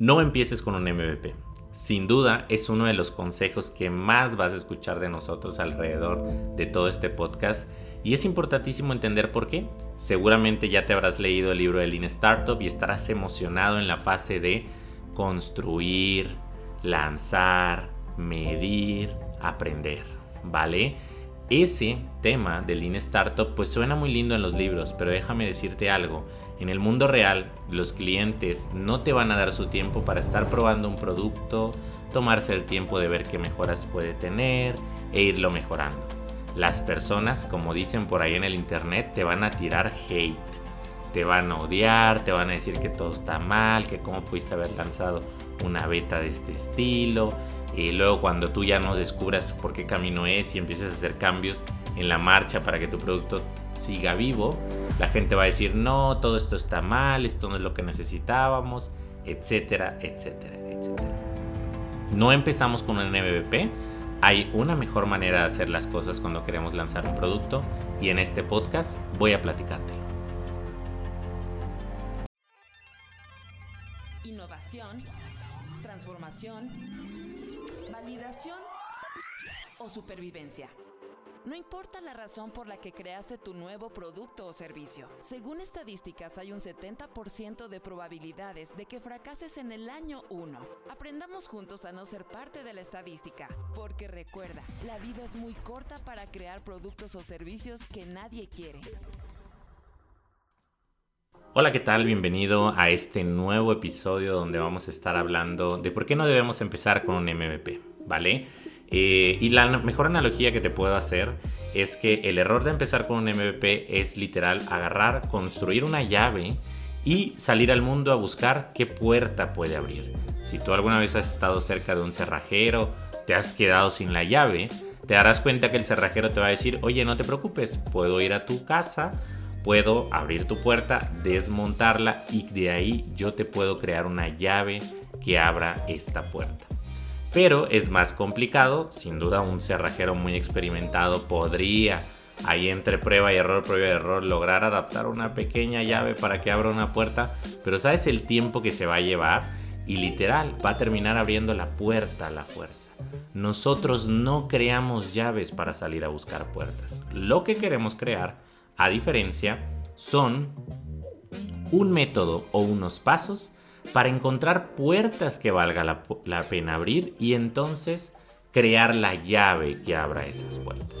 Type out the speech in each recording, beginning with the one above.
No empieces con un MVP. Sin duda es uno de los consejos que más vas a escuchar de nosotros alrededor de todo este podcast y es importantísimo entender por qué. Seguramente ya te habrás leído el libro de Lean Startup y estarás emocionado en la fase de construir, lanzar, medir, aprender, ¿vale? Ese tema de Lean Startup pues suena muy lindo en los libros, pero déjame decirte algo. En el mundo real, los clientes no te van a dar su tiempo para estar probando un producto, tomarse el tiempo de ver qué mejoras puede tener e irlo mejorando. Las personas, como dicen por ahí en el internet, te van a tirar hate. Te van a odiar, te van a decir que todo está mal, que cómo pudiste haber lanzado una beta de este estilo. Y luego cuando tú ya no descubras por qué camino es y empieces a hacer cambios en la marcha para que tu producto siga vivo, la gente va a decir, no, todo esto está mal, esto no es lo que necesitábamos, etcétera, etcétera, etcétera. No empezamos con un MVP, hay una mejor manera de hacer las cosas cuando queremos lanzar un producto y en este podcast voy a platicártelo. Innovación, transformación, validación o supervivencia. No importa la razón por la que creaste tu nuevo producto o servicio. Según estadísticas hay un 70% de probabilidades de que fracases en el año 1. Aprendamos juntos a no ser parte de la estadística, porque recuerda, la vida es muy corta para crear productos o servicios que nadie quiere. Hola, ¿qué tal? Bienvenido a este nuevo episodio donde vamos a estar hablando de por qué no debemos empezar con un MVP, ¿vale? Eh, y la mejor analogía que te puedo hacer es que el error de empezar con un MVP es literal agarrar, construir una llave y salir al mundo a buscar qué puerta puede abrir. Si tú alguna vez has estado cerca de un cerrajero, te has quedado sin la llave, te darás cuenta que el cerrajero te va a decir, oye, no te preocupes, puedo ir a tu casa, puedo abrir tu puerta, desmontarla y de ahí yo te puedo crear una llave que abra esta puerta pero es más complicado. Sin duda un cerrajero muy experimentado podría, ahí entre prueba y error, prueba y error, lograr adaptar una pequeña llave para que abra una puerta, pero sabes el tiempo que se va a llevar y literal va a terminar abriendo la puerta a la fuerza. Nosotros no creamos llaves para salir a buscar puertas. Lo que queremos crear, a diferencia, son un método o unos pasos para encontrar puertas que valga la, pena abrir y entonces crear la llave que abra esas puertas.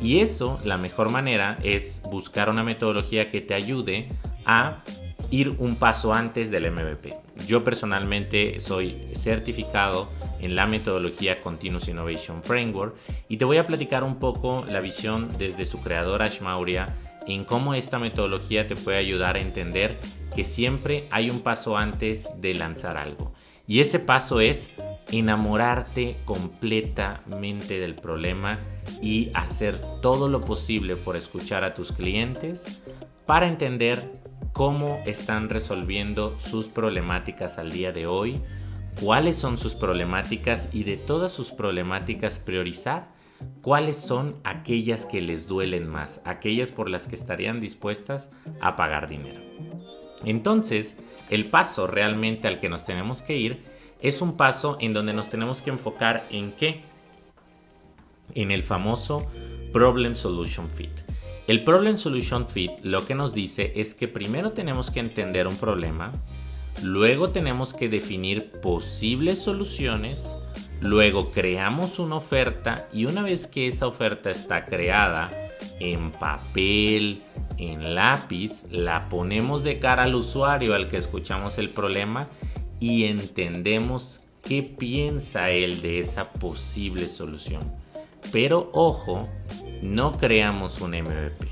Y eso, la mejor manera es buscar una metodología que te ayude a ir un paso antes del MVP. Yo personalmente soy certificado en la metodología Continuous Innovation Framework y te voy a platicar un poco la visión desde su creador Ash Maurya en cómo esta metodología te puede ayudar a entender que siempre hay un paso antes de lanzar algo. Y ese paso es enamorarte completamente del problema y hacer todo lo posible por escuchar a tus clientes para entender cómo están resolviendo sus problemáticas al día de hoy, cuáles son sus problemáticas y de todas sus problemáticas priorizar cuáles son aquellas que les duelen más, aquellas por las que estarían dispuestas a pagar dinero. Entonces, el paso realmente al que nos tenemos que ir es un paso en donde nos tenemos que enfocar en qué? En el famoso Problem Solution Fit. El Problem Solution Fit lo que nos dice es que primero tenemos que entender un problema, luego tenemos que definir posibles soluciones, Luego creamos una oferta y una vez que esa oferta está creada en papel, en lápiz, la ponemos de cara al usuario al que escuchamos el problema y entendemos qué piensa él de esa posible solución. Pero ojo, no creamos un MVP.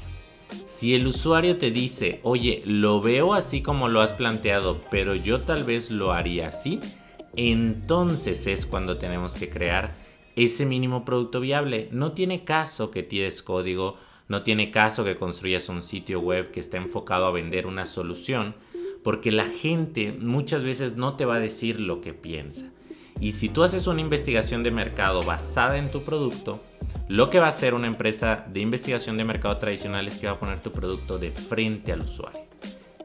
Si el usuario te dice, oye, lo veo así como lo has planteado, pero yo tal vez lo haría así, entonces es cuando tenemos que crear ese mínimo producto viable. No tiene caso que tires código, no tiene caso que construyas un sitio web que esté enfocado a vender una solución, porque la gente muchas veces no te va a decir lo que piensa. Y si tú haces una investigación de mercado basada en tu producto, lo que va a hacer una empresa de investigación de mercado tradicional es que va a poner tu producto de frente al usuario.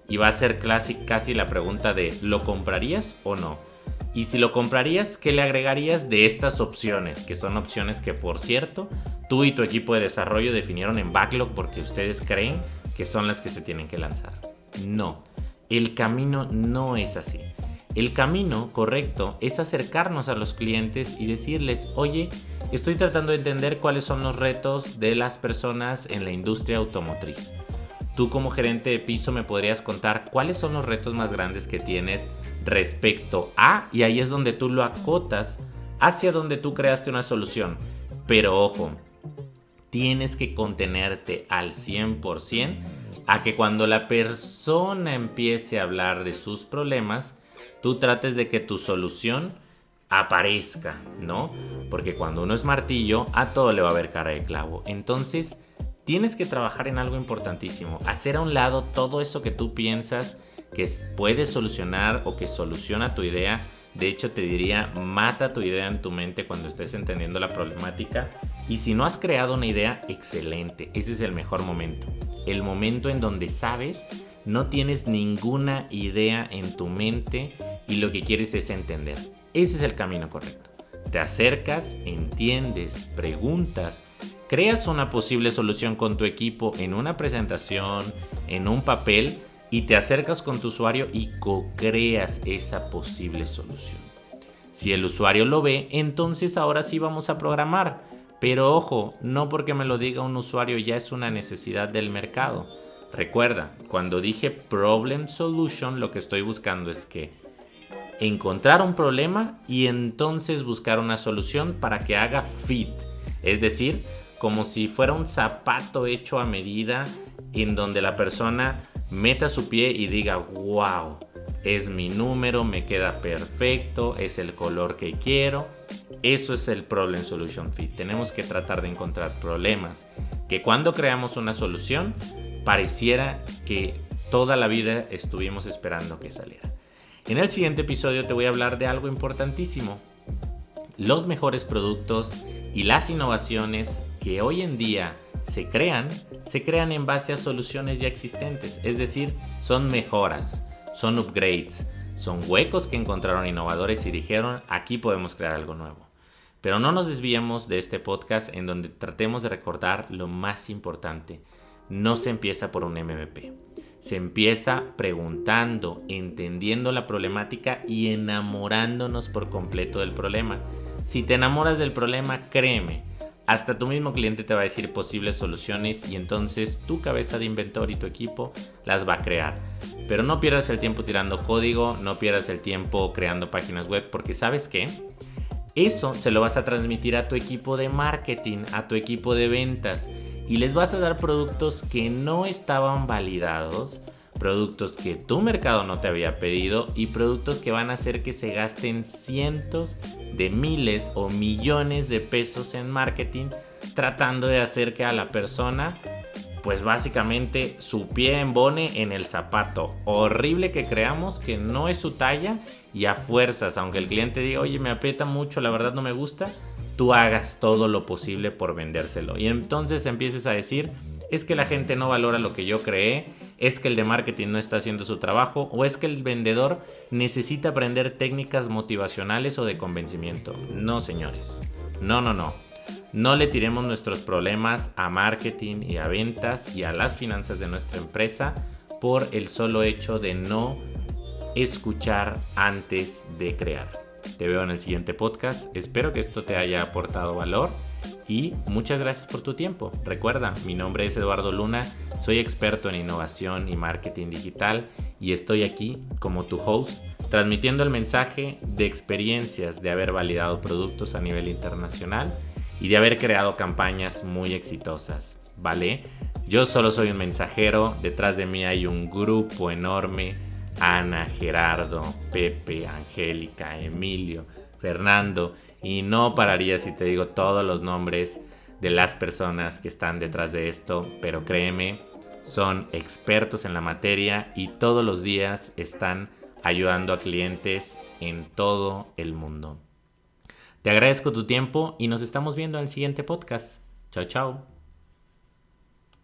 y va a ser casi, casi la pregunta de ¿lo comprarías o no? Y si lo comprarías, ¿qué le agregarías de estas opciones? Que son opciones que, por cierto, tú y tu equipo de desarrollo definieron en backlog porque ustedes creen que son las que se tienen que lanzar. No, el camino no es así. El camino correcto es acercarnos a los clientes y decirles, oye, estoy tratando de entender cuáles son los retos de las personas en la industria automotriz. Tú como gerente de piso me podrías contar cuáles son los retos más grandes que tienes respecto a, y ahí es donde tú lo acotas hacia donde tú creaste una solución. Pero ojo, tienes que contenerte al 100% a que cuando la persona empiece a hablar de sus problemas, tú trates de que tu solución aparezca, ¿no? Porque cuando uno es martillo, a todo le va a ver cara de clavo. Entonces, tienes que trabajar en algo importantísimo, hacer a un lado todo eso que tú piensas que puede solucionar o que soluciona tu idea. De hecho, te diría, mata tu idea en tu mente cuando estés entendiendo la problemática. Y si no has creado una idea, excelente. Ese es el mejor momento. El momento en donde sabes, no tienes ninguna idea en tu mente y lo que quieres es entender. Ese es el camino correcto. Te acercas, entiendes, preguntas, creas una posible solución con tu equipo en una presentación, en un papel y te acercas con tu usuario y co-creas esa posible solución. Si el usuario lo ve, entonces ahora sí vamos a programar. Pero ojo, no porque me lo diga un usuario ya es una necesidad del mercado. Recuerda, cuando dije problem solution, lo que estoy buscando es que encontrar un problema y entonces buscar una solución para que haga fit. Es decir, como si fuera un zapato hecho a medida en donde la persona meta su pie y diga, wow, es mi número, me queda perfecto, es el color que quiero. Eso es el Problem Solution Fit. Tenemos que tratar de encontrar problemas que cuando creamos una solución pareciera que toda la vida estuvimos esperando que saliera. En el siguiente episodio te voy a hablar de algo importantísimo. Los mejores productos y las innovaciones que hoy en día se crean, se crean en base a soluciones ya existentes, es decir, son mejoras, son upgrades, son huecos que encontraron innovadores y dijeron, aquí podemos crear algo nuevo. Pero no nos desviemos de este podcast en donde tratemos de recordar lo más importante. No se empieza por un MVP. Se empieza preguntando, entendiendo la problemática y enamorándonos por completo del problema. Si te enamoras del problema, créeme, hasta tu mismo cliente te va a decir posibles soluciones y entonces tu cabeza de inventor y tu equipo las va a crear. Pero no pierdas el tiempo tirando código, no pierdas el tiempo creando páginas web porque sabes que eso se lo vas a transmitir a tu equipo de marketing, a tu equipo de ventas y les vas a dar productos que no estaban validados productos que tu mercado no te había pedido y productos que van a hacer que se gasten cientos de miles o millones de pesos en marketing tratando de hacer que a la persona pues básicamente su pie embone en el zapato horrible que creamos que no es su talla y a fuerzas, aunque el cliente diga, oye, me aprieta mucho, la verdad no me gusta, tú hagas todo lo posible por vendérselo. Y entonces empieces a decir, es que la gente no valora lo que yo creé, es que el de marketing no está haciendo su trabajo o es que el vendedor necesita aprender técnicas motivacionales o de convencimiento. No, señores. No, no, no. No le tiremos nuestros problemas a marketing y a ventas y a las finanzas de nuestra empresa por el solo hecho de no escuchar antes de crear. Te veo en el siguiente podcast. Espero que esto te haya aportado valor y muchas gracias por tu tiempo. Recuerda, mi nombre es Eduardo Luna, soy experto en innovación y marketing digital y estoy aquí como tu host transmitiendo el mensaje de experiencias de haber validado productos a nivel internacional y de haber creado campañas muy exitosas, ¿vale? Yo solo soy un mensajero, detrás de mí hay un grupo enorme, Ana, Gerardo, Pepe, Angélica, Emilio, Fernando, y no pararía si te digo todos los nombres de las personas que están detrás de esto, pero créeme, son expertos en la materia y todos los días están ayudando a clientes en todo el mundo. Te agradezco tu tiempo y nos estamos viendo en el siguiente podcast. Chao, chao.